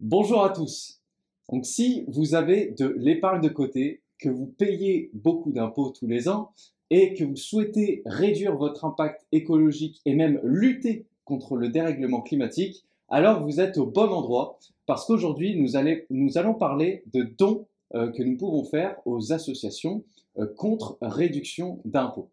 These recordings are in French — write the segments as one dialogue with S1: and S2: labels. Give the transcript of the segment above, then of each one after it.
S1: Bonjour à tous. Donc si vous avez de l'épargne de côté, que vous payez beaucoup d'impôts tous les ans et que vous souhaitez réduire votre impact écologique et même lutter contre le dérèglement climatique, alors vous êtes au bon endroit parce qu'aujourd'hui nous, allons parler de dons euh, que nous pouvons faire aux associations euh, contre réduction d'impôts.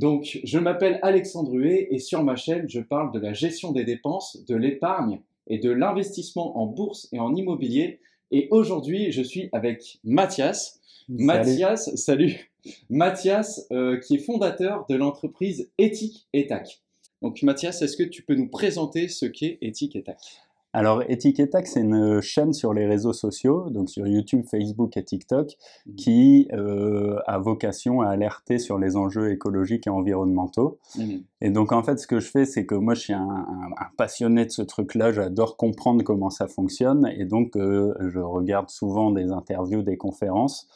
S1: Donc, je m'appelle Alexandre Huet et sur ma chaîne, je parle de la gestion des dépenses, de l'épargne et de l'investissement en bourse et en immobilier. Et aujourd'hui, je suis avec Mathias. Mathias, salut. Mathias, euh, qui est fondateur de l'entreprise Éthique et Tac. Donc, Mathias, est-ce que tu peux nous présenter ce qu'est Éthique et Tac
S2: alors, Etiquetac, c'est une chaîne sur les réseaux sociaux, donc sur YouTube, Facebook et TikTok, mmh. qui euh, a vocation à alerter sur les enjeux écologiques et environnementaux. Mmh. Et donc, en fait, ce que je fais, c'est que moi, je suis un, passionné de ce truc-là, j'adore comprendre comment ça fonctionne, et donc, euh, je regarde souvent des interviews, des conférences.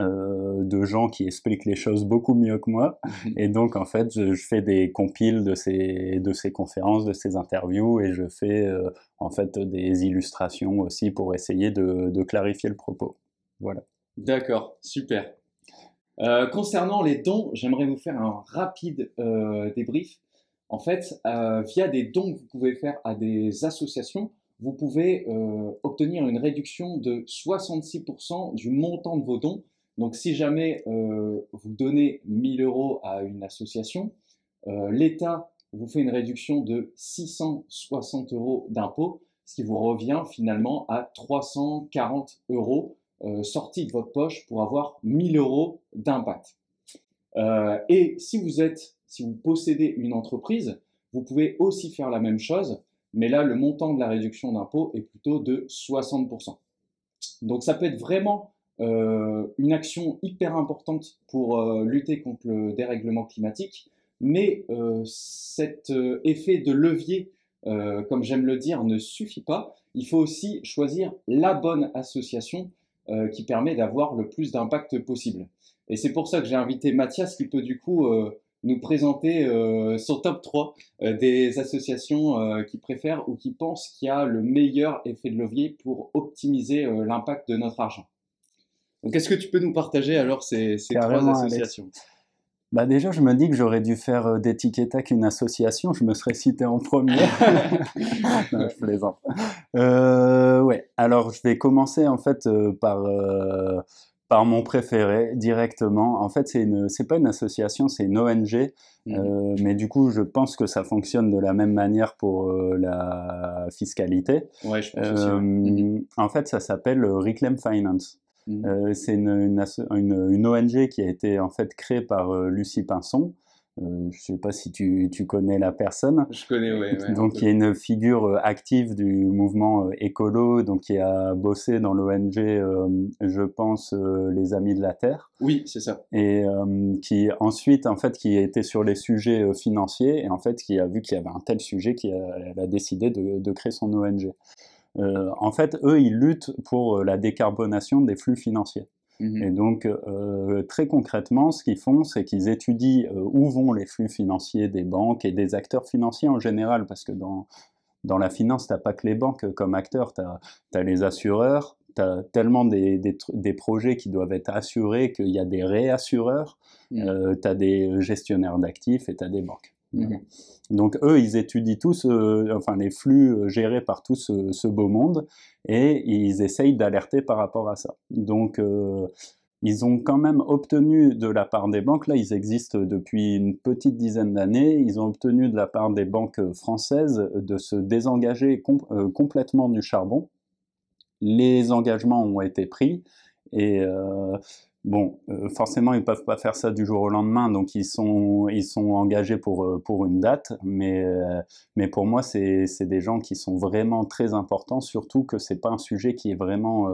S2: Euh, de gens qui expliquent les choses beaucoup mieux que moi. Mhm. Et donc, en fait, je, fais des compiles de ces, de ces conférences, de ces interviews, et je fais euh, en fait des illustrations aussi pour essayer de, de clarifier le propos. Voilà.
S1: D'accord, super. Euh, concernant les dons, j'aimerais vous faire un rapide débrief. En fait, via des dons que vous pouvez faire à des associations, vous pouvez obtenir une réduction de 66% du montant de vos dons donc si jamais euh, vous donnez 1000 euros à une association, euh, l'État vous fait une réduction de 660 euros d'impôt, ce qui vous revient finalement à 340 euros euh, sortis de votre poche pour avoir 1000 euros d'impact. et si vous êtes, si vous possédez une entreprise, vous pouvez aussi faire la même chose, mais là le montant de la réduction d'impôt est plutôt de 60%. Donc ça peut être vraiment euh, une action hyper importante pour euh, lutter contre le dérèglement climatique, mais euh, cet effet de levier, comme j'aime le dire, ne suffit pas. Il faut aussi choisir la bonne association qui permet d'avoir le plus d'impact possible. Et c'est pour ça que j'ai invité Mathias qui peut du coup nous présenter son top 3 des associations qui préfèrent ou qui pensent qu'il y a le meilleur effet de levier pour optimiser l'impact de notre argent. Donc, est-ce que tu peux nous partager alors ces, trois associations?
S2: Bah déjà, je me dis que j'aurais dû faire euh, d'Etiquetac une association, je me serais cité en premier. non, je plaisante. Euh, ouais, alors je vais commencer en fait euh, par, euh, par mon préféré directement. En fait, c'est une, c'est pas une association, c'est une ONG, mmh. mais du coup, je pense que ça fonctionne de la même manière pour la fiscalité.
S1: Ouais, je pense aussi, mmh.
S2: En fait, ça s'appelle Reclaim Finance. Mmh. Euh, c'est une, une, ONG qui a été en fait créée par euh, Lucie Pinson. Euh, je ne sais pas si tu, tu, connais la personne.
S1: Je connais, oui.
S2: donc, il y a une figure active du mouvement écolo, donc qui a bossé dans l'ONG, je pense, les Amis de la Terre.
S1: Oui, c'est ça.
S2: Et qui ensuite, en fait, qui était sur les sujets financiers et en fait, qui a vu qu'il y avait un tel sujet qu'il a, a, décidé de, de créer son ONG. Euh, en fait, eux, ils luttent pour euh, la décarbonation des flux financiers. Mhm. Et donc, euh, très concrètement, ce qu'ils font, c'est qu'ils étudient où vont les flux financiers des banques et des acteurs financiers en général, parce que dans, dans la finance, tu n'as pas que les banques comme acteurs, tu as, les assureurs, tu as tellement des, des, projets qui doivent être assurés qu'il y a des réassureurs, mhm. tu as des gestionnaires d'actifs et tu as des banques. Mhm. Donc eux, ils étudient tous, euh, enfin les flux euh, gérés par tout ce, beau monde, et ils essayent d'alerter par rapport à ça. Donc euh, ils ont quand même obtenu de la part des banques, là ils existent depuis une petite dizaine d'années, ils ont obtenu de la part des banques françaises de se désengager complètement du charbon. Les engagements ont été pris, et Bon, euh, forcément, ils ne peuvent pas faire ça du jour au lendemain, donc ils sont, ils sont engagés pour, euh, pour une date, mais, euh, mais pour moi, c'est des gens qui sont vraiment très importants, surtout que ce n'est pas un sujet qui est vraiment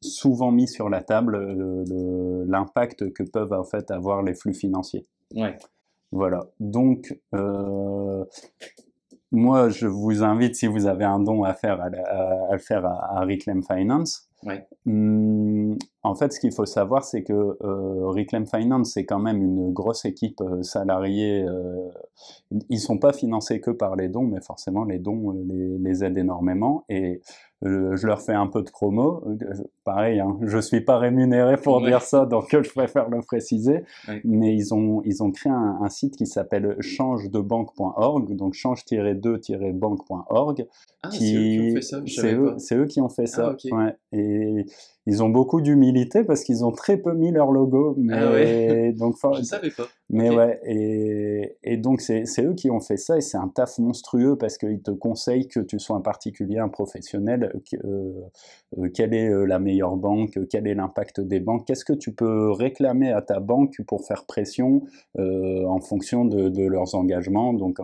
S2: souvent mis sur la table, l'impact que peuvent en fait avoir les flux financiers.
S1: Ouais.
S2: Voilà, donc moi, je vous invite, si vous avez un don à faire, à, le faire à, Reclaim Finance. Hum, en fait, ce qu'il faut savoir, c'est que euh, Reclaim Finance, c'est quand même une grosse équipe euh, salariée. Euh, ils sont pas financés que par les dons, mais forcément, les dons les, les aident énormément. Et je leur fais un peu de promo. Pareil, hein, je suis pas rémunéré pour dire ça, donc je préfère le préciser. Mais ils ont, ils ont créé un, site qui s'appelle changedebanque.org, donc change-2-banque.org.
S1: Ah, c'est eux qui ont fait ça.
S2: C'est eux, eux, qui ont fait ça. Ah, ouais. Et ils ont beaucoup d'humilité parce qu'ils ont très peu mis leur logo. Mais ah
S1: ouais. donc, je ne savais pas.
S2: Mais ouais, et, et donc c'est eux qui ont fait ça et c'est un taf monstrueux parce qu'ils te conseillent que tu sois un particulier, un professionnel, euh, euh, quelle est euh, la meilleure banque, quel est l'impact des banques, qu'est-ce que tu peux réclamer à ta banque pour faire pression en fonction de, de, leurs engagements. Donc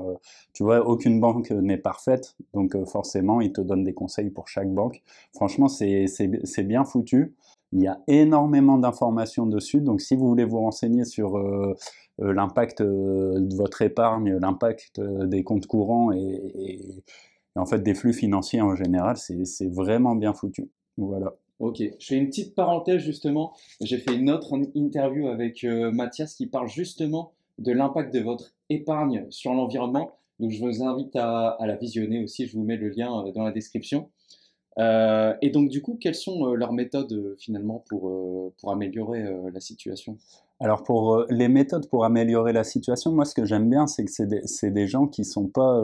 S2: tu vois, aucune banque n'est parfaite, donc forcément ils te donnent des conseils pour chaque banque. Franchement, c'est bien foutu. Il y a énormément d'informations dessus, donc si vous voulez vous renseigner sur euh, euh, l'impact euh, de votre épargne, l'impact des comptes courants et, en fait des flux financiers en général, c'est vraiment bien foutu. Voilà.
S1: Ok, je fais une petite parenthèse justement. J'ai fait une autre interview avec Mathias qui parle justement de l'impact de votre épargne sur l'environnement. Donc je vous invite à, à, la visionner aussi, je vous mets le lien dans la description. Euh, et donc, du coup, quelles sont euh, leurs méthodes euh, finalement pour, pour améliorer la situation?
S2: Alors, pour les méthodes pour améliorer la situation, moi, ce que j'aime bien, c'est que c'est des, des, gens qui sont pas.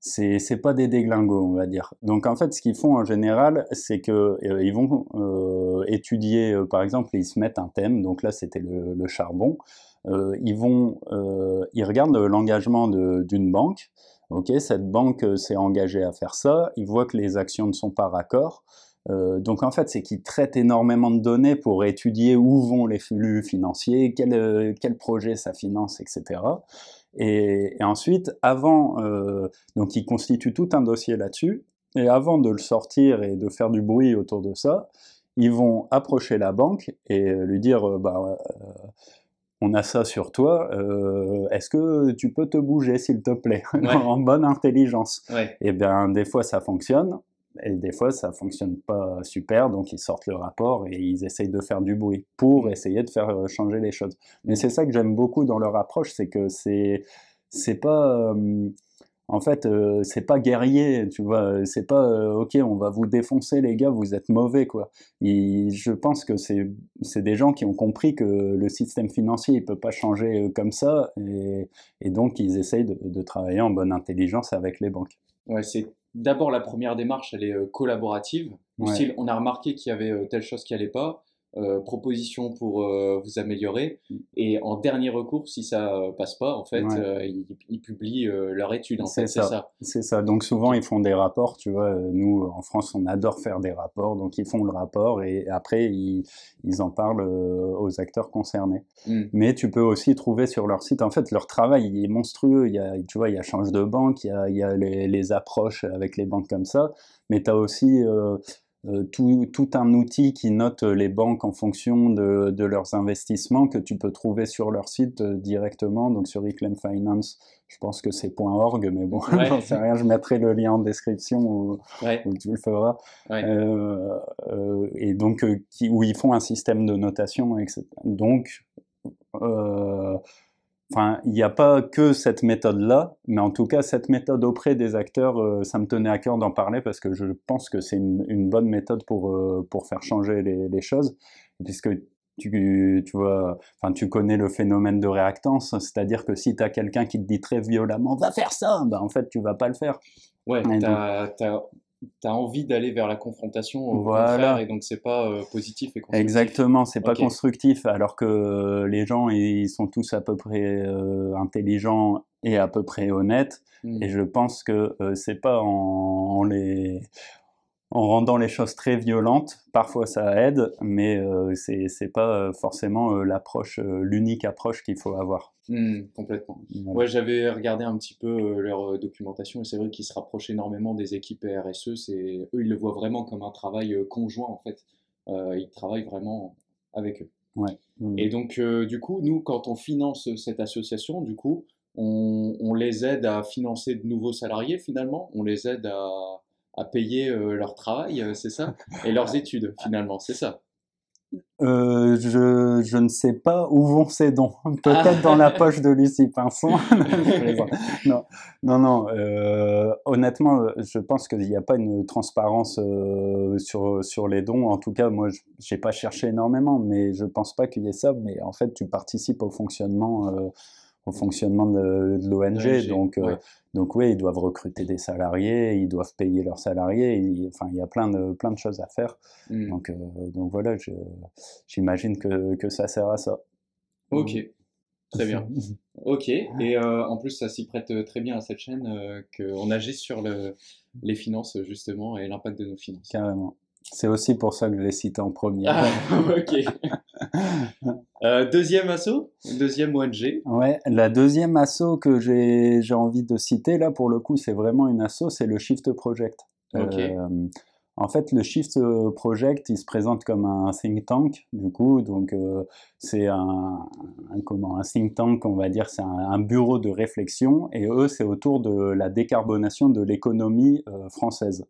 S2: c'est pas des déglingos, on va dire. Donc, en fait, ce qu'ils font en général, c'est que ils vont étudier, par exemple, ils se mettent un thème. Donc là, c'était le, le, charbon. ils vont, ils regardent l'engagement d'une banque. Ok, cette banque euh, s'est engagée à faire ça, ils voient que les actions ne sont pas raccords. Euh, donc en fait, c'est qu'ils traitent énormément de données pour étudier où vont les flux financiers, quel, euh, quel projet ça finance, etc. Et, ensuite, avant, donc ils constituent tout un dossier là-dessus, et avant de le sortir et de faire du bruit autour de ça, ils vont approcher la banque et lui dire, bah, on a ça sur toi, euh, est-ce que tu peux te bouger s'il te plaît, en bonne intelligence. Et eh bien des fois ça fonctionne, et des fois ça fonctionne pas super, donc ils sortent le rapport et ils essayent de faire du bruit pour mm. essayer de faire euh, changer les choses. Mais c'est ça que j'aime beaucoup dans leur approche, c'est que c'est c'est pas euh, en fait, euh, c'est pas guerrier, tu vois, c'est pas euh, ok, on va vous défoncer les gars, vous êtes mauvais quoi. je pense que c'est des gens qui ont compris que le système financier il peut pas changer euh, comme ça et, donc ils essayent de, travailler en bonne intelligence avec les banques.
S1: Ouais, c'est d'abord la première démarche, elle est collaborative. on a remarqué qu'il y avait telle chose qui allait pas. Euh, propositions pour euh, vous améliorer. Mm. Et en dernier recours, si ça passe pas, en fait, euh, ils, publient leur étude.
S2: c'est ça. C'est ça. Donc souvent, ils font des rapports. Tu vois, nous, en France, on adore faire des rapports. Donc ils font le rapport et après, ils, ils en parlent aux acteurs concernés. Mm. Mais tu peux aussi trouver sur leur site, en fait, leur travail est monstrueux. Il y a, tu vois, il y a change de banque, il y a, il y a les, les, approches avec les banques comme ça. Mais tu as aussi euh, tout, tout, un outil qui note les banques en fonction de, de, leurs investissements que tu peux trouver sur leur site euh, directement, donc sur Reclaim Finance. Je pense que c'est .org, mais bon, j'en sais rien, je mettrai le lien en description où, tu le feras. Euh, euh, et donc, qui, où ils font un système de notation, etc. Donc, Enfin, il n'y a pas que cette méthode-là, mais en tout cas, cette méthode auprès des acteurs, euh, ça me tenait à cœur d'en parler parce que je pense que c'est une, bonne méthode pour, euh, pour faire changer les, choses, puisque tu, tu, vois, enfin, tu connais le phénomène de réactance, c'est-à-dire que si tu as quelqu'un qui te dit très violemment « va faire ça ben, en fait, tu vas pas le faire.
S1: Ouais, tu as, tu as envie d'aller vers la confrontation au voilà. et donc c'est pas euh, positif et constructif.
S2: Exactement, c'est pas constructif alors que les gens ils sont tous à peu près euh, intelligents et à peu près honnêtes hmm. et je pense que euh, c'est pas en, les en rendant les choses très violentes, parfois ça aide, mais euh, c'est c'est pas forcément l'approche, l'unique approche qu'il faut avoir.
S1: Mmh, complètement. Ouais, j'avais regardé un petit peu euh, leur euh, documentation et c'est vrai qu'ils se rapprochent énormément des équipes RSE. C'est eux, ils le voient vraiment comme un travail euh, conjoint en fait. ils travaillent vraiment avec eux.
S2: Ouais.
S1: Mmh. Et donc, du coup, nous, quand on finance cette association, du coup, on, on, les aide à financer de nouveaux salariés finalement. On les aide à, à payer leur travail, c'est ça? Et leurs études, finalement, c'est ça?
S2: Euh, je, je, ne sais pas où vont ces dons. Peut-être dans la poche de Lucie Pinson. non, non, non. Euh, honnêtement, je pense qu'il n'y a pas une transparence euh, sur, sur les dons. En tout cas, moi, je n'ai pas cherché énormément, mais je ne pense pas qu'il y ait ça. Mais en fait, tu participes au fonctionnement au fonctionnement de, l'ONG. Donc, euh, donc oui, ils doivent recruter des salariés, ils doivent payer leurs salariés. enfin, il y a plein de, plein de choses à faire. Donc, euh, donc voilà, j'imagine que, que ça sert à ça.
S1: Ok. Très bien. Ok. Et euh, en plus, ça s'y prête très bien à cette chaîne qu'on agisse sur le, les finances, justement, et l'impact de nos finances.
S2: Carrément. C'est aussi pour ça que je l'ai cité en premier. Ah,
S1: ok. Euh, deuxième assaut Deuxième ONG
S2: Ouais, la deuxième assaut que j'ai envie de citer, là, pour le coup, c'est vraiment une assaut, c'est le Shift Project.
S1: Ok. Euh,
S2: en fait, le Shift Project, il se présente comme un think tank, du coup, donc euh, c'est un, comment, un think tank, on va dire, c'est un, bureau de réflexion, et eux, c'est autour de la décarbonation de l'économie française.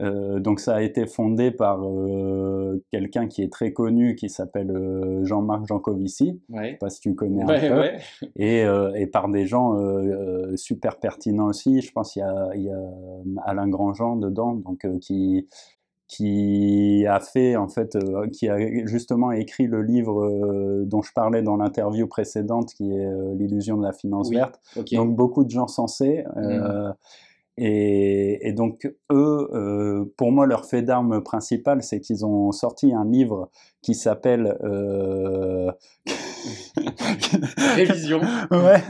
S2: Euh, donc ça a été fondé par euh, quelqu'un qui est très connu, qui s'appelle euh, Jean-Marc Jancovici,
S1: ouais.
S2: je sais pas si tu connais un peu, et, et, par des gens super pertinents aussi. Je pense qu'il y, y a, Alain Grandjean dedans, donc qui qui a fait en fait, qui a justement écrit le livre dont je parlais dans l'interview précédente, qui est l'illusion de la finance verte. Donc beaucoup de gens sensés. Mmh. Et, donc eux, euh, pour moi, leur fait d'armes principal, c'est qu'ils ont sorti un livre qui s'appelle
S1: euh... Révision.
S2: ouais,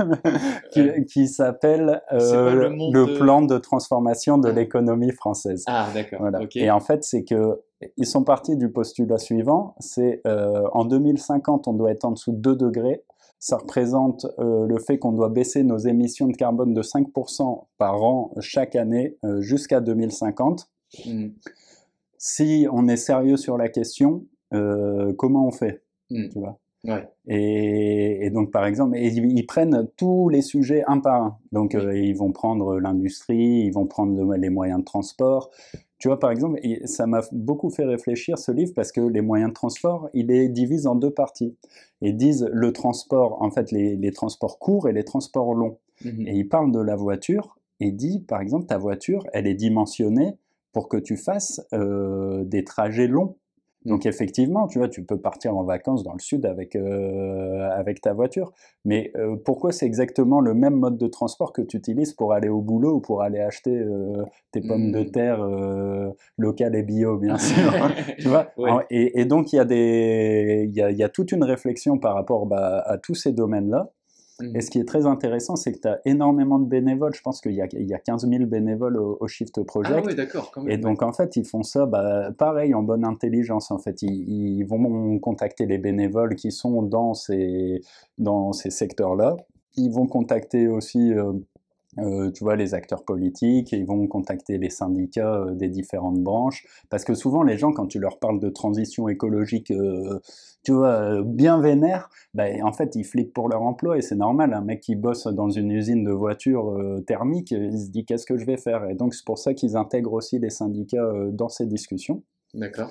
S2: qui, s'appelle euh, le, plan de transformation de ah. l'économie française.
S1: Ah, d'accord. Voilà.
S2: Et en fait, c'est que ils sont partis du postulat suivant, c'est euh, en 2050, on doit être en dessous de 2 degrés ça représente euh, le fait qu'on doit baisser nos émissions de carbone de 5% par an chaque année euh, jusqu'à 2050. Mm. Si on est sérieux sur la question, euh, comment on fait?
S1: Mm. tu vois?
S2: Et, donc, par exemple, ils, prennent tous les sujets un par un. Donc, ils vont prendre l'industrie, ils vont prendre les moyens de transport, tu vois, par exemple, ça m'a beaucoup fait réfléchir ce livre parce que les moyens de transport, il les divise en deux parties. Ils disent le transport, en fait, les, transports courts et les transports longs. Mmh et ils parlent de la voiture et dit, par exemple, ta voiture, elle est dimensionnée pour que tu fasses euh, des trajets longs. Donc effectivement, tu vois, tu peux partir en vacances dans le sud avec, euh, avec ta voiture, mais euh, pourquoi c'est exactement le même mode de transport que tu utilises pour aller au boulot ou pour aller acheter euh, tes pommes de mmh. terre locales et bio, bien sûr, tu vois? Et, donc il y, a des, il, y a, y a toute une réflexion par rapport bah, à tous ces domaines-là. Et ce qui est très intéressant, c'est que tu as énormément de bénévoles. Je pense qu'il y, y, a 15 000 bénévoles au, Shift Project.
S1: Ah oui, d'accord.
S2: Et donc, en fait, ils font ça bah, pareil, en bonne intelligence. En fait, ils, vont contacter les bénévoles qui sont dans ces, dans ces secteurs-là. Ils vont contacter aussi euh, euh, tu vois, les acteurs politiques, ils vont contacter les syndicats euh, des différentes branches, parce que souvent les gens, quand tu leur parles de transition écologique, euh, tu vois, bien vénère, ben, en fait, ils flippent pour leur emploi, et c'est normal, un mec qui bosse dans une usine de voitures thermiques, il se dit qu'est-ce que je vais faire, et donc c'est pour ça qu'ils intègrent aussi les syndicats dans ces discussions.
S1: D'accord.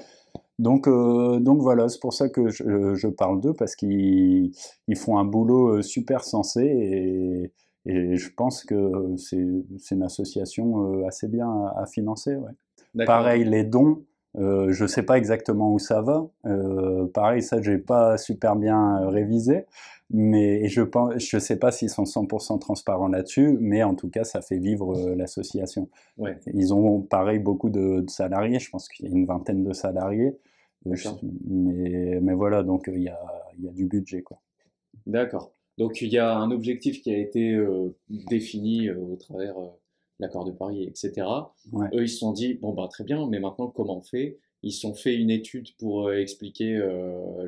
S2: Donc, donc voilà, c'est pour ça que je, je parle d'eux, parce qu'ils font un boulot super sensé, et et je pense que c'est une association euh, assez bien à, financer. Ouais. Pareil, les dons, euh, je ne sais pas exactement où ça va. Euh, pareil, ça, je n'ai pas super bien révisé. Mais je ne je sais pas s'ils sont 100% transparents là-dessus, mais en tout cas, ça fait vivre l'association.
S1: Ouais.
S2: Ils ont, pareil, beaucoup de, salariés. Je pense qu'il y a une vingtaine de salariés. Mais, mais voilà, donc il y a, y a du budget.
S1: D'accord. Donc il y a un objectif qui a été euh, défini euh, au travers de euh, l'accord de Paris, etc. Eux, ils se sont dit, bon, bah, très bien, mais maintenant, comment on fait? Ils se sont fait une étude pour expliquer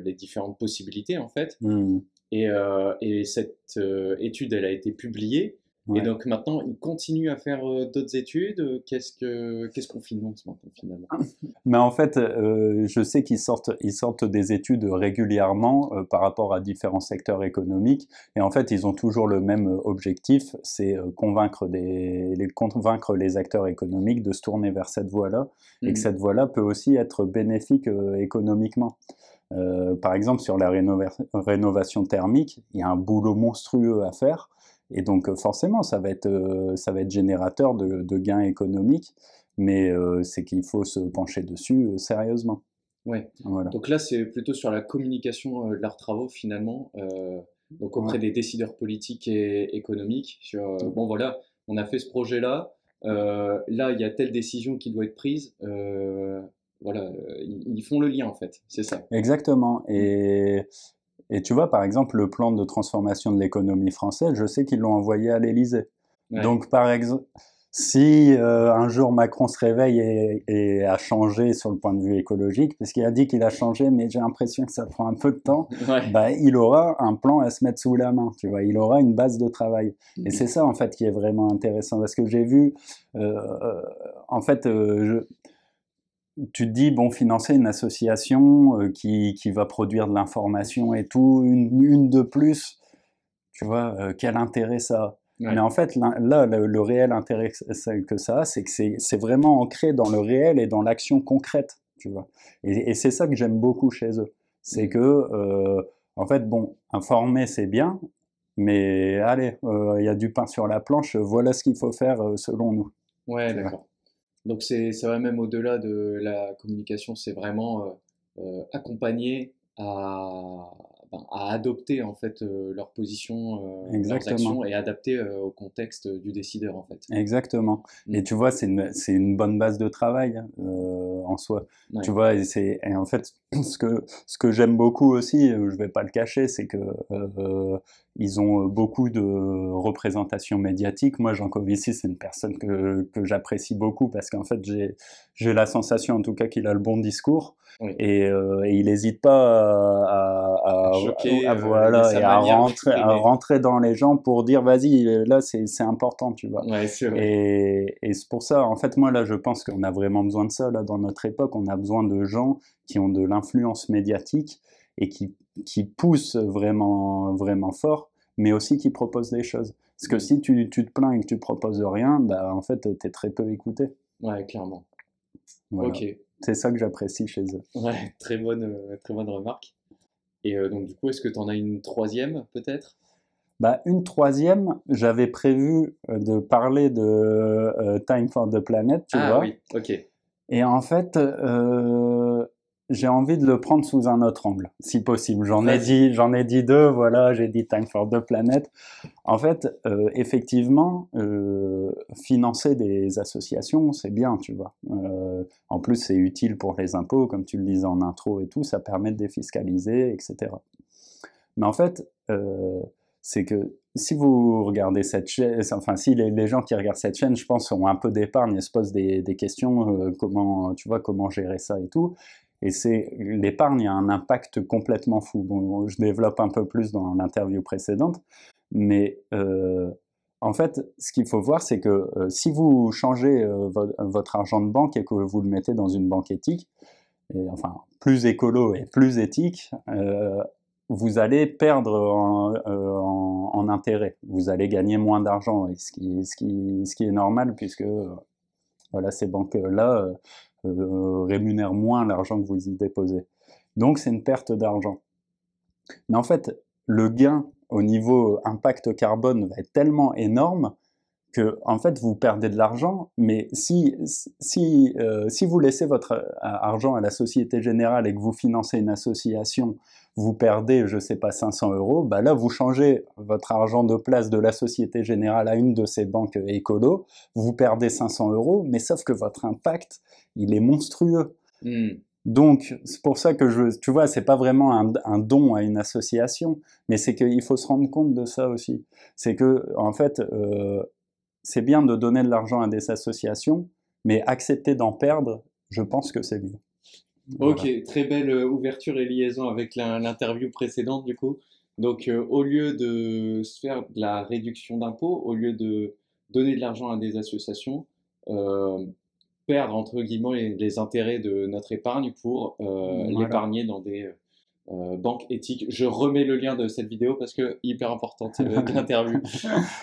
S1: les différentes possibilités, en fait.
S2: Mmh.
S1: Et, et, cette étude, elle a été publiée. Et donc maintenant, ils continuent à faire euh, d'autres études. Qu'est-ce que qu'est-ce qu'on finance maintenant finalement?
S2: Mais en fait, euh, je sais qu'ils sortent ils sortent des études régulièrement euh, par rapport à différents secteurs économiques. Et en fait, ils ont toujours le même objectif, c'est convaincre des les, convaincre les acteurs économiques de se tourner vers cette voie-là, et que mmh. cette voie-là peut aussi être bénéfique économiquement. par exemple, sur la rénovation thermique, il y a un boulot monstrueux à faire. Et donc euh, forcément, ça va être, euh, ça va être générateur de, gains économiques, mais euh, c'est qu'il faut se pencher dessus sérieusement.
S1: Ouais. Voilà. Donc là, c'est plutôt sur la communication de leurs travaux finalement, donc auprès des décideurs politiques et économiques. Sur bon voilà, on a fait ce projet-là, là il y a telle décision qui doit être prise. voilà, ils font le lien en fait, c'est ça.
S2: Exactement. Et et tu vois, par exemple, le plan de transformation de l'économie française, je sais qu'ils l'ont envoyé à l'Élysée. Donc, par exemple, si euh, un jour Macron se réveille et, a changé sur le point de vue écologique, puisqu'il a dit qu'il a changé, mais j'ai l'impression que ça prend un peu de temps, bah, il aura un plan à se mettre sous la main, tu vois, il aura une base de travail. Et mmh. c'est ça, en fait, qui est vraiment intéressant, parce que j'ai vu, euh, euh, en fait, je, tu te dis, bon, financer une association euh, qui, qui, va produire de l'information et tout, une, une, de plus, tu vois, euh, quel intérêt ça a? Mais en fait, là, le, réel intérêt que ça a, c'est que c'est vraiment ancré dans le réel et dans l'action concrète, tu vois. Et, et c'est ça que j'aime beaucoup chez eux. C'est mmh. que, euh, en fait, bon, informer, c'est bien, mais allez, il y a du pain sur la planche, voilà ce qu'il faut faire selon nous.
S1: Ouais, d'accord. Donc c'est, ça va même au-delà de la communication, c'est vraiment euh, euh, accompagner à, ben, à adopter en fait euh, leur position, euh, leurs actions et adapter euh, au contexte du décideur en fait.
S2: Exactement. Et mm. tu vois, c'est une, c'est une bonne base de travail hein, en soi. Tu vois, et, c'est, et en fait, ce que, ce que j'aime beaucoup aussi, je vais pas le cacher, c'est que ils ont beaucoup de représentations médiatiques. Moi, Jean Covici, c'est une personne que, que j'apprécie beaucoup parce qu'en fait, j'ai, la sensation en tout cas qu'il a le bon discours et, et, il n'hésite pas à, à, à, euh, voilà, et rentrer, à rentrer dans les gens pour dire vas-y, là c'est important, tu vois. et, et c'est pour ça, en fait, moi là je pense qu'on a vraiment besoin de ça là dans notre époque. On a besoin de gens qui ont de l'influence médiatique et qui, qui poussent vraiment, vraiment fort, mais aussi qui proposent des choses. Parce que si tu, tu te plains et que tu proposes rien, bah, en fait, tu es très peu écouté.
S1: Ouais, clairement.
S2: Ok. C'est ça que j'apprécie chez eux.
S1: Ouais, très bonne, euh, très bonne remarque. Et euh, donc, du coup, est-ce que tu en as une troisième, peut-être?
S2: Bah, Une troisième, j'avais prévu euh, de parler de euh, Time for the Planet, tu ah, vois. oui,
S1: ok.
S2: Et en fait, j'ai envie de le prendre sous un autre angle, si possible. J'en ai dit, j'en ai dit deux. Voilà, j'ai dit Time for the Planet. En fait, euh, effectivement, euh, financer des associations, c'est bien, tu vois. Euh, en plus, c'est utile pour les impôts, comme tu le disais en intro et tout. Ça permet de défiscaliser, etc. Mais en fait, c'est que si vous regardez cette chaîne, enfin si les, gens qui regardent cette chaîne, je pense, ont un peu d'épargne et se posent des, des questions, comment, tu vois, comment gérer ça et tout. Et c'est l'épargne a un impact complètement fou. Bon, je développe un peu plus dans l'interview précédente, mais euh, en fait, ce qu'il faut voir, c'est que euh, si vous changez euh, votre argent de banque et que vous le mettez dans une banque éthique, enfin plus écolo et plus éthique, vous allez perdre en, intérêt. Vous allez gagner moins d'argent, ce qui, ce, qui, est normal puisque voilà, ces banques-là rémunère moins l'argent que vous y déposez. Donc c'est une perte d'argent. Mais en fait, le gain au niveau impact carbone va être tellement énorme que en fait vous perdez de l'argent, mais si, si, euh, si vous laissez votre euh, argent à la Société Générale et que vous financez une association, vous perdez, je sais pas, 500 euros, bah là vous changez votre argent de place de la Société Générale à une de ces banques écolo, vous perdez 500 euros, mais sauf que votre impact, il est monstrueux. Hmm. Donc, c'est pour ça que je, tu vois, c'est pas vraiment un, don à une association, mais c'est qu'il faut se rendre compte de ça aussi. C'est que, en fait, euh, c'est bien de donner de l'argent à des associations, mais accepter d'en perdre, je pense que c'est mieux.
S1: Ok, très belle euh, ouverture et liaison avec l'interview précédente du coup. Donc, au lieu de se faire de la réduction d'impôts, au lieu de donner de l'argent à des associations, perdre entre guillemets les, intérêts de notre épargne pour l'épargner dans des euh, banque éthique. Je remets le lien de cette vidéo parce que hyper importante euh, l'interview.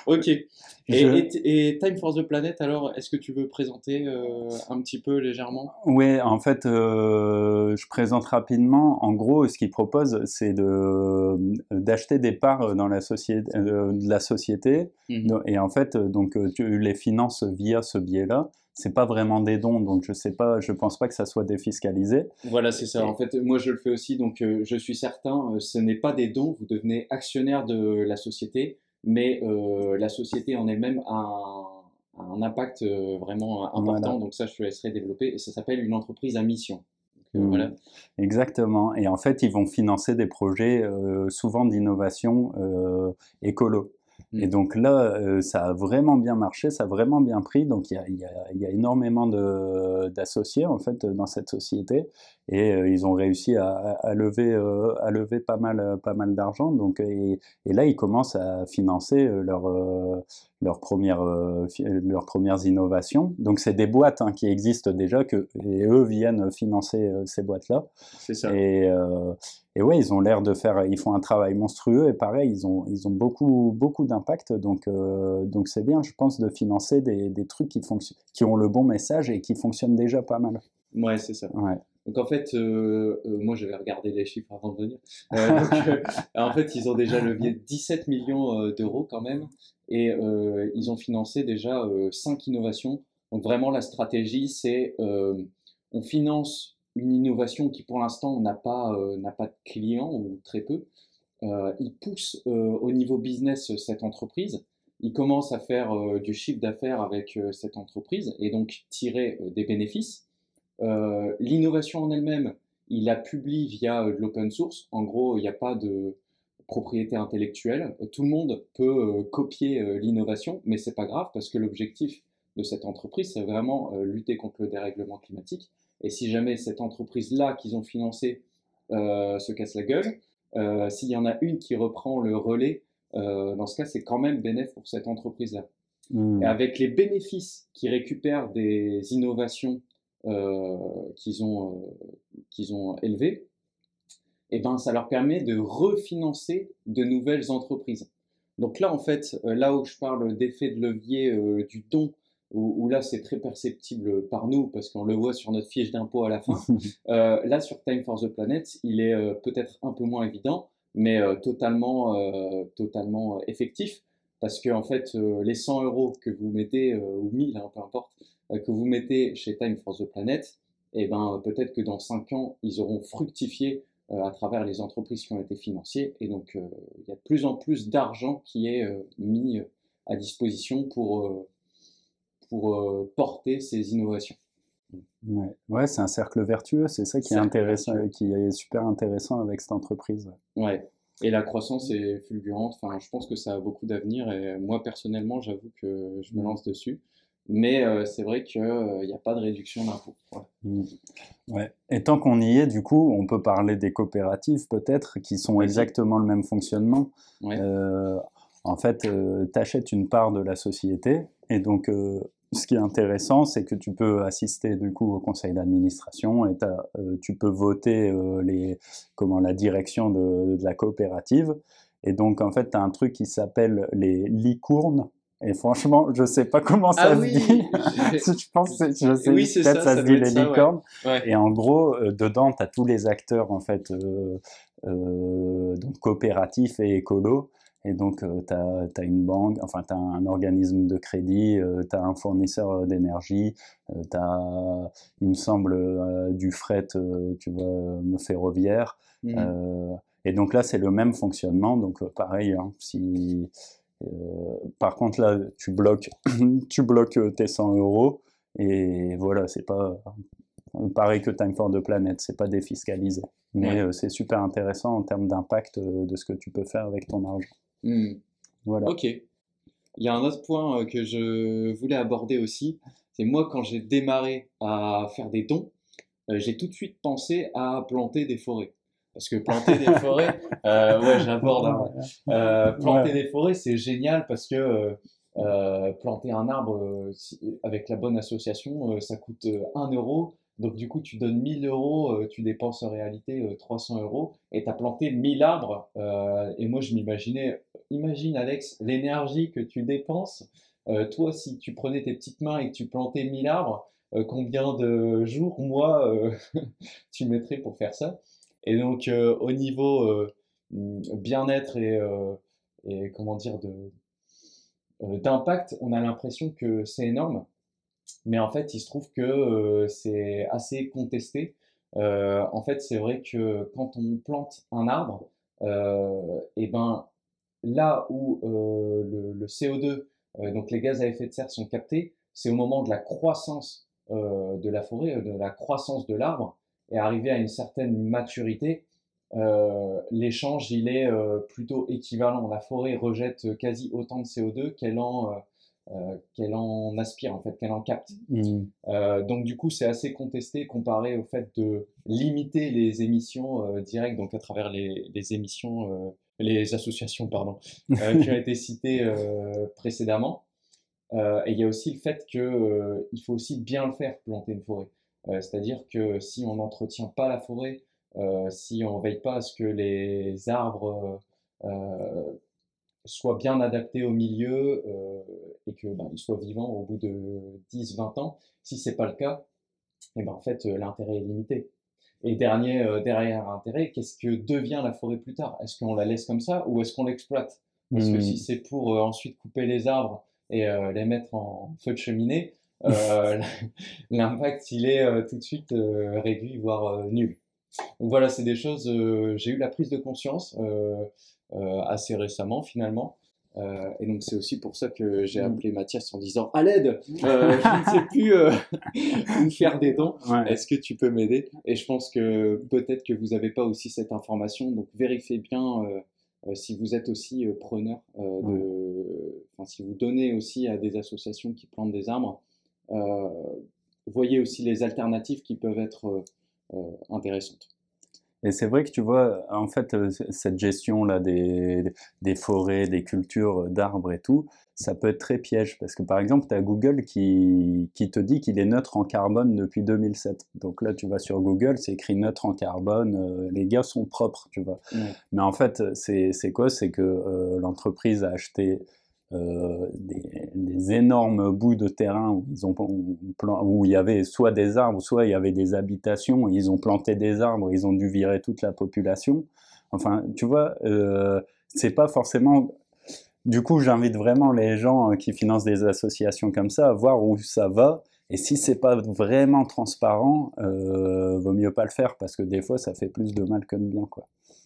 S1: ok. Et, et, Time for the Planet, alors, est-ce que tu veux présenter euh, un petit peu légèrement?
S2: Oui, en fait, je présente rapidement. En gros, ce qu'ils proposent, c'est de, d'acheter des parts dans la société, de la société. Mhm. Et en fait, donc, tu les finances via ce biais-là c'est pas vraiment des dons, donc je sais pas, je pense pas que ça soit défiscalisé.
S1: Voilà, c'est ça. En fait, moi je le fais aussi, donc euh, je suis certain, euh, ce n'est pas des dons, vous devenez actionnaire de la société, mais euh, la société en elle-même a un, impact vraiment important, donc ça je te laisserai développer, et ça s'appelle une entreprise à mission.
S2: Mmh. Voilà. Exactement. Et en fait, ils vont financer des projets souvent d'innovation écolo. Et mm. donc là, euh, ça a vraiment bien marché, ça a vraiment bien pris. Donc il y a, y a, y a énormément d'associés en fait dans cette société et euh, ils ont réussi à, à lever, euh, à lever pas mal, pas mal d'argent. Donc et, et, là, ils commencent à financer leur, leurs premières, leurs premières innovations. Donc c'est des boîtes hein, qui existent déjà que et eux viennent financer ces boîtes là.
S1: C'est ça.
S2: Et, et ouais, ils ont l'air de faire, ils font un travail monstrueux et pareil, ils ont, ils ont beaucoup, beaucoup d'impact. Donc, euh, donc c'est bien, je pense, de financer des, des trucs qui, qui ont le bon message et qui fonctionnent déjà pas mal.
S1: Ouais, c'est ça.
S2: Ouais.
S1: Donc en fait, euh, euh, moi j'avais regardé les chiffres avant de venir. donc, en fait, ils ont déjà levé 17 millions d'euros quand même et ils ont financé déjà 5 innovations. Donc vraiment, la stratégie, c'est on finance une innovation qui pour l'instant n'a pas, euh, n'a pas de clients ou très peu. Euh, il pousse euh, au niveau business cette entreprise. Il commence à faire du chiffre d'affaires avec cette entreprise et donc tirer des bénéfices. L'innovation en elle-même, il la publie via de l'open source. En gros, il n'y a pas de propriété intellectuelle. Tout le monde peut copier l'innovation, mais c'est pas grave parce que l'objectif de cette entreprise, c'est vraiment lutter contre le dérèglement climatique et si jamais cette entreprise-là qu'ils ont financée euh, se casse la gueule, euh, s'il y en a une qui reprend le relais, euh, dans ce cas, c'est quand même bénéfique pour cette entreprise-là. Hmm. Et avec les bénéfices qu'ils récupèrent des innovations qu'ils ont, qu'ils ont élevées, eh ben, ça leur permet de refinancer de nouvelles entreprises. Donc là, en fait, là où je parle d'effet de levier du don où, là c'est très perceptible par nous parce qu'on le voit sur notre fiche d'impôt à la fin. euh, là sur Time for the Planet, il est euh, peut-être un peu moins évident, mais euh, totalement, euh, totalement effectif parce que en fait les 100 euros que vous mettez ou 1000, hein, peu importe, que vous mettez chez Time for the Planet, et eh ben peut-être que dans 5 ans ils auront fructifié à travers les entreprises qui ont été financées et donc il y a de plus en plus d'argent qui est mis à disposition pour pour euh, porter ces innovations.
S2: Ouais, ouais c'est un cercle vertueux, c'est ça qui est intéressant, qui est super intéressant avec cette entreprise.
S1: Ouais. Et la croissance est fulgurante. Enfin, je pense que ça a beaucoup d'avenir. Et moi, personnellement, j'avoue que je me lance dessus. Mais euh, c'est vrai qu'il n'y euh, a pas de réduction d'impôts.
S2: Mmh. Ouais. Et tant qu'on y est, du coup, on peut parler des coopératives peut-être, qui sont exactement le même fonctionnement. en fait, tu achètes une part de la société, et donc ce qui est intéressant, c'est que tu peux assister du coup au conseil d'administration et euh, tu peux voter euh, les, comment, la direction de, la coopérative. Et donc, en fait, tu as un truc qui s'appelle les licournes. Et franchement, je sais pas comment ça ah se dit. je pense, je sais, oui, peut-être ça, se dit les licornes. Et en gros, euh, dedans, tu as tous les acteurs, en fait, donc coopératifs et écolos. Et donc, euh, tu as, une banque, enfin, tu as un organisme de crédit, euh, tu as un fournisseur euh, d'énergie, tu as, il me semble, du fret, tu vois, ferroviaire. Mmh. et donc là, c'est le même fonctionnement. Donc, pareil, hein, si. Par contre, là, tu bloques, tu bloques tes 100 euros. Et voilà, c'est pas pareil que Time for the Planet, c'est pas défiscalisé. Mais c'est super intéressant en termes d'impact de ce que tu peux faire avec ton argent.
S1: Hmm. Voilà. Ok. Il y a un autre point euh, que je voulais aborder aussi. C'est moi, quand j'ai démarré à faire des dons, euh, j'ai tout de suite pensé à planter des forêts. Parce que planter des forêts, euh, ouais, j'aborde. hein. Euh, planter des forêts, c'est génial parce que euh, planter un arbre avec la bonne association, ça coûte euh, 1 euro. Donc du coup, tu donnes 1000 euros, tu dépenses en réalité euh, 300 euros et tu as planté 1000 arbres. Et moi, je m'imaginais, imagine Alex, l'énergie que tu dépenses. Toi, si tu prenais tes petites mains et que tu plantais 1000 arbres, combien de jours, mois tu mettrais pour faire ça? Et donc, euh, au niveau euh, hum, bien-être et, euh, et comment dire de euh, d'impact, on a l'impression que c'est énorme, mais en fait, il se trouve que euh, c'est assez contesté. Euh, en fait, c'est vrai que quand on plante un arbre, et ben là où le, le CO2, euh, donc les gaz à effet de serre sont captés, c'est au moment de la croissance de la forêt, de la croissance de l'arbre, et arrivé à une certaine maturité, euh, l'échange il est euh, plutôt équivalent. La forêt rejette quasi autant de CO2 qu'elle en, euh, qu'elle en aspire, en fait, qu'elle en capte.
S2: Mm.
S1: Donc du coup, c'est assez contesté comparé au fait de limiter les émissions directes, donc à travers les, les émissions, les associations, pardon, qui ont été citées précédemment. Et il y a aussi le fait euh, il faut aussi bien le faire, planter une forêt. Euh, c'est-à-dire que si on n'entretient pas la forêt, euh, si on veille pas à ce que les arbres euh, soient bien adaptés au milieu euh, et que ben, ils soient vivants au bout de 10-20 ans, si c'est pas le cas, et ben en fait l'intérêt est limité. Et dernier, euh, derrière intérêt, qu'est-ce que devient la forêt plus tard? Est-ce qu'on la laisse comme ça ou est-ce qu'on l'exploite? Parce que si c'est pour euh, ensuite couper les arbres et euh, les mettre en feu de cheminée, l'impact il est euh, tout de suite euh, réduit, voire euh, nul. Donc voilà, c'est des choses, euh, j'ai eu la prise de conscience euh, euh, assez récemment finalement. Euh, et donc c'est aussi pour ça que j'ai
S2: Mm.
S1: appelé Mathias en disant à l'aide, euh, je ne sais plus euh, faire des dons.
S2: Ouais.
S1: Est-ce que tu peux m'aider? Et je pense que peut-être que vous n'avez pas aussi cette information, donc vérifiez bien euh, euh, si vous êtes aussi euh, preneur euh, de, enfin si vous donnez aussi à des associations qui plantent des arbres, euh, voyez aussi les alternatives qui peuvent être euh, euh, intéressantes.
S2: Et c'est vrai que tu vois, en fait, euh, cette gestion-là des, des forêts, des cultures, euh, d'arbres et tout, ça peut être très piège. Parce que par exemple, tu as Google qui, qui te dit qu'il est neutre en carbone depuis 2007. Donc là, tu vas sur Google, c'est écrit neutre en carbone, euh, les gars sont propres, tu vois.
S1: Ouais.
S2: Mais en fait, c'est c'est quoi? C'est que euh, l'entreprise a acheté euh, des, énormes bouts de terrain où, ils ont, où il y avait soit des arbres, soit il y avait des habitations. Ils ont planté des arbres, ils ont dû virer toute la population. Enfin, tu vois, euh, c'est pas forcément. Du coup, j'invite vraiment les gens euh, qui financent des associations comme ça à voir où ça va. Et si c'est pas vraiment transparent, vaut mieux pas le faire parce que des fois, ça fait plus de mal que de bien, quoi.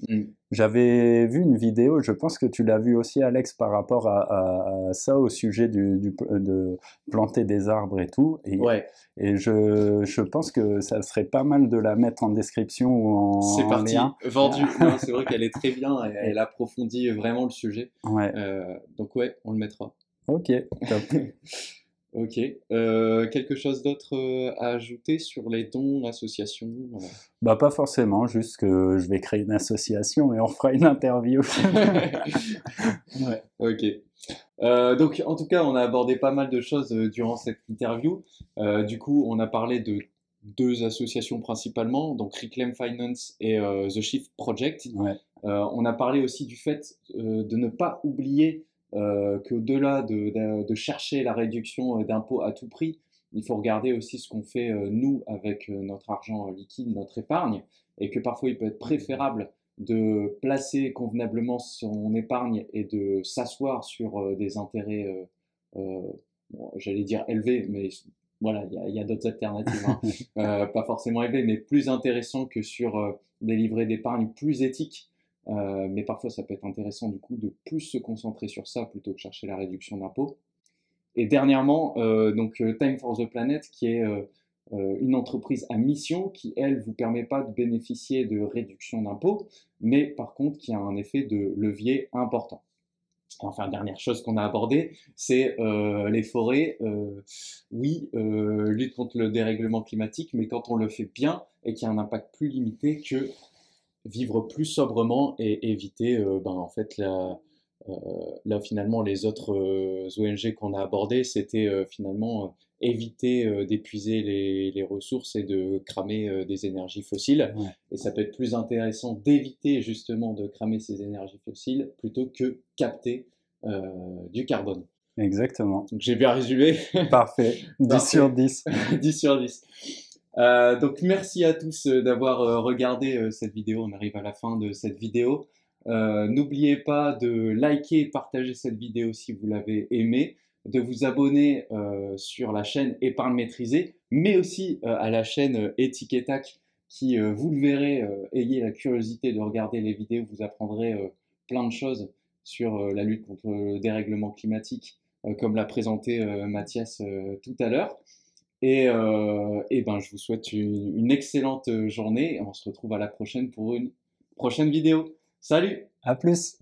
S1: Mm.
S2: J'avais vu une vidéo, je pense que tu l'as vu aussi, Alex, par rapport à, à- à ça, au sujet du, du- de planter des arbres et tout. Et,
S1: Ouais,
S2: et je, je pense que ça serait pas mal de la mettre en description ou en,
S1: c'est parti,
S2: lien.
S1: vendu. C'est vrai qu'elle est très bien, et elle approfondit vraiment le sujet.
S2: Ouais,
S1: Euh, donc ouais, on le mettra.
S2: ok, top.
S1: Ok. Euh, quelque chose d'autre euh, à ajouter sur les dons, associations? voilà.
S2: Bah, pas forcément, juste que je vais créer une association et on fera une interview. ouais.
S1: Ok. Euh, donc, en tout cas, on a abordé pas mal de choses durant cette interview. Euh, du coup, on a parlé de deux associations principalement, donc Reclaim Finance et The Shift Project.
S2: Ouais.
S1: On a parlé aussi du fait de ne pas oublier qu'au-delà de, de, de chercher la réduction euh, d'impôts à tout prix, il faut regarder aussi ce qu'on fait euh, nous avec euh, notre argent liquide, notre épargne, et que parfois il peut être préférable de placer convenablement son épargne et de s'asseoir sur euh, des intérêts, euh, euh, bon, j'allais dire élevés, mais voilà, il y a, d'autres alternatives, hein. Euh, pas forcément élevés, mais plus intéressants que sur euh, des livrets d'épargne plus éthiques. Euh, mais parfois, ça peut être intéressant du coup de plus se concentrer sur ça plutôt que chercher la réduction d'impôts. Et dernièrement, euh, donc euh, Time for the Planet, qui est une entreprise à mission qui, elle, vous permet pas de bénéficier de réduction d'impôts, mais par contre qui a un effet de levier important. Enfin, dernière chose qu'on a abordée, c'est les forêts. Oui, lutte contre le dérèglement climatique, mais quand on le fait bien et qu'il y a un impact plus limité que vivre plus sobrement et éviter ben, en fait la, là finalement les autres ONG qu'on a abordées, c'était finalement éviter d'épuiser les, ressources et de cramer des énergies fossiles. Et ça peut être plus intéressant d'éviter justement de cramer ces énergies fossiles plutôt que capter du carbone.
S2: Exactement.
S1: Donc j'ai bien résumé.
S2: Parfait. 10 sur 10.
S1: 10 sur 10. Euh, donc merci à tous euh, d'avoir euh, regardé cette vidéo. On arrive à la fin de cette vidéo. N'oubliez pas de liker et partager cette vidéo si vous l'avez aimée, de vous abonner sur la chaîne Épargne Maîtrisée, mais aussi à la chaîne Etiquetac qui, vous le verrez, ayez la curiosité de regarder les vidéos, vous apprendrez plein de choses sur la lutte contre le dérèglement climatique, comme l'a présenté Mathias tout à l'heure. Et, ben, je vous souhaite une, excellente journée. Et on se retrouve à la prochaine pour une prochaine vidéo. Salut!
S2: À plus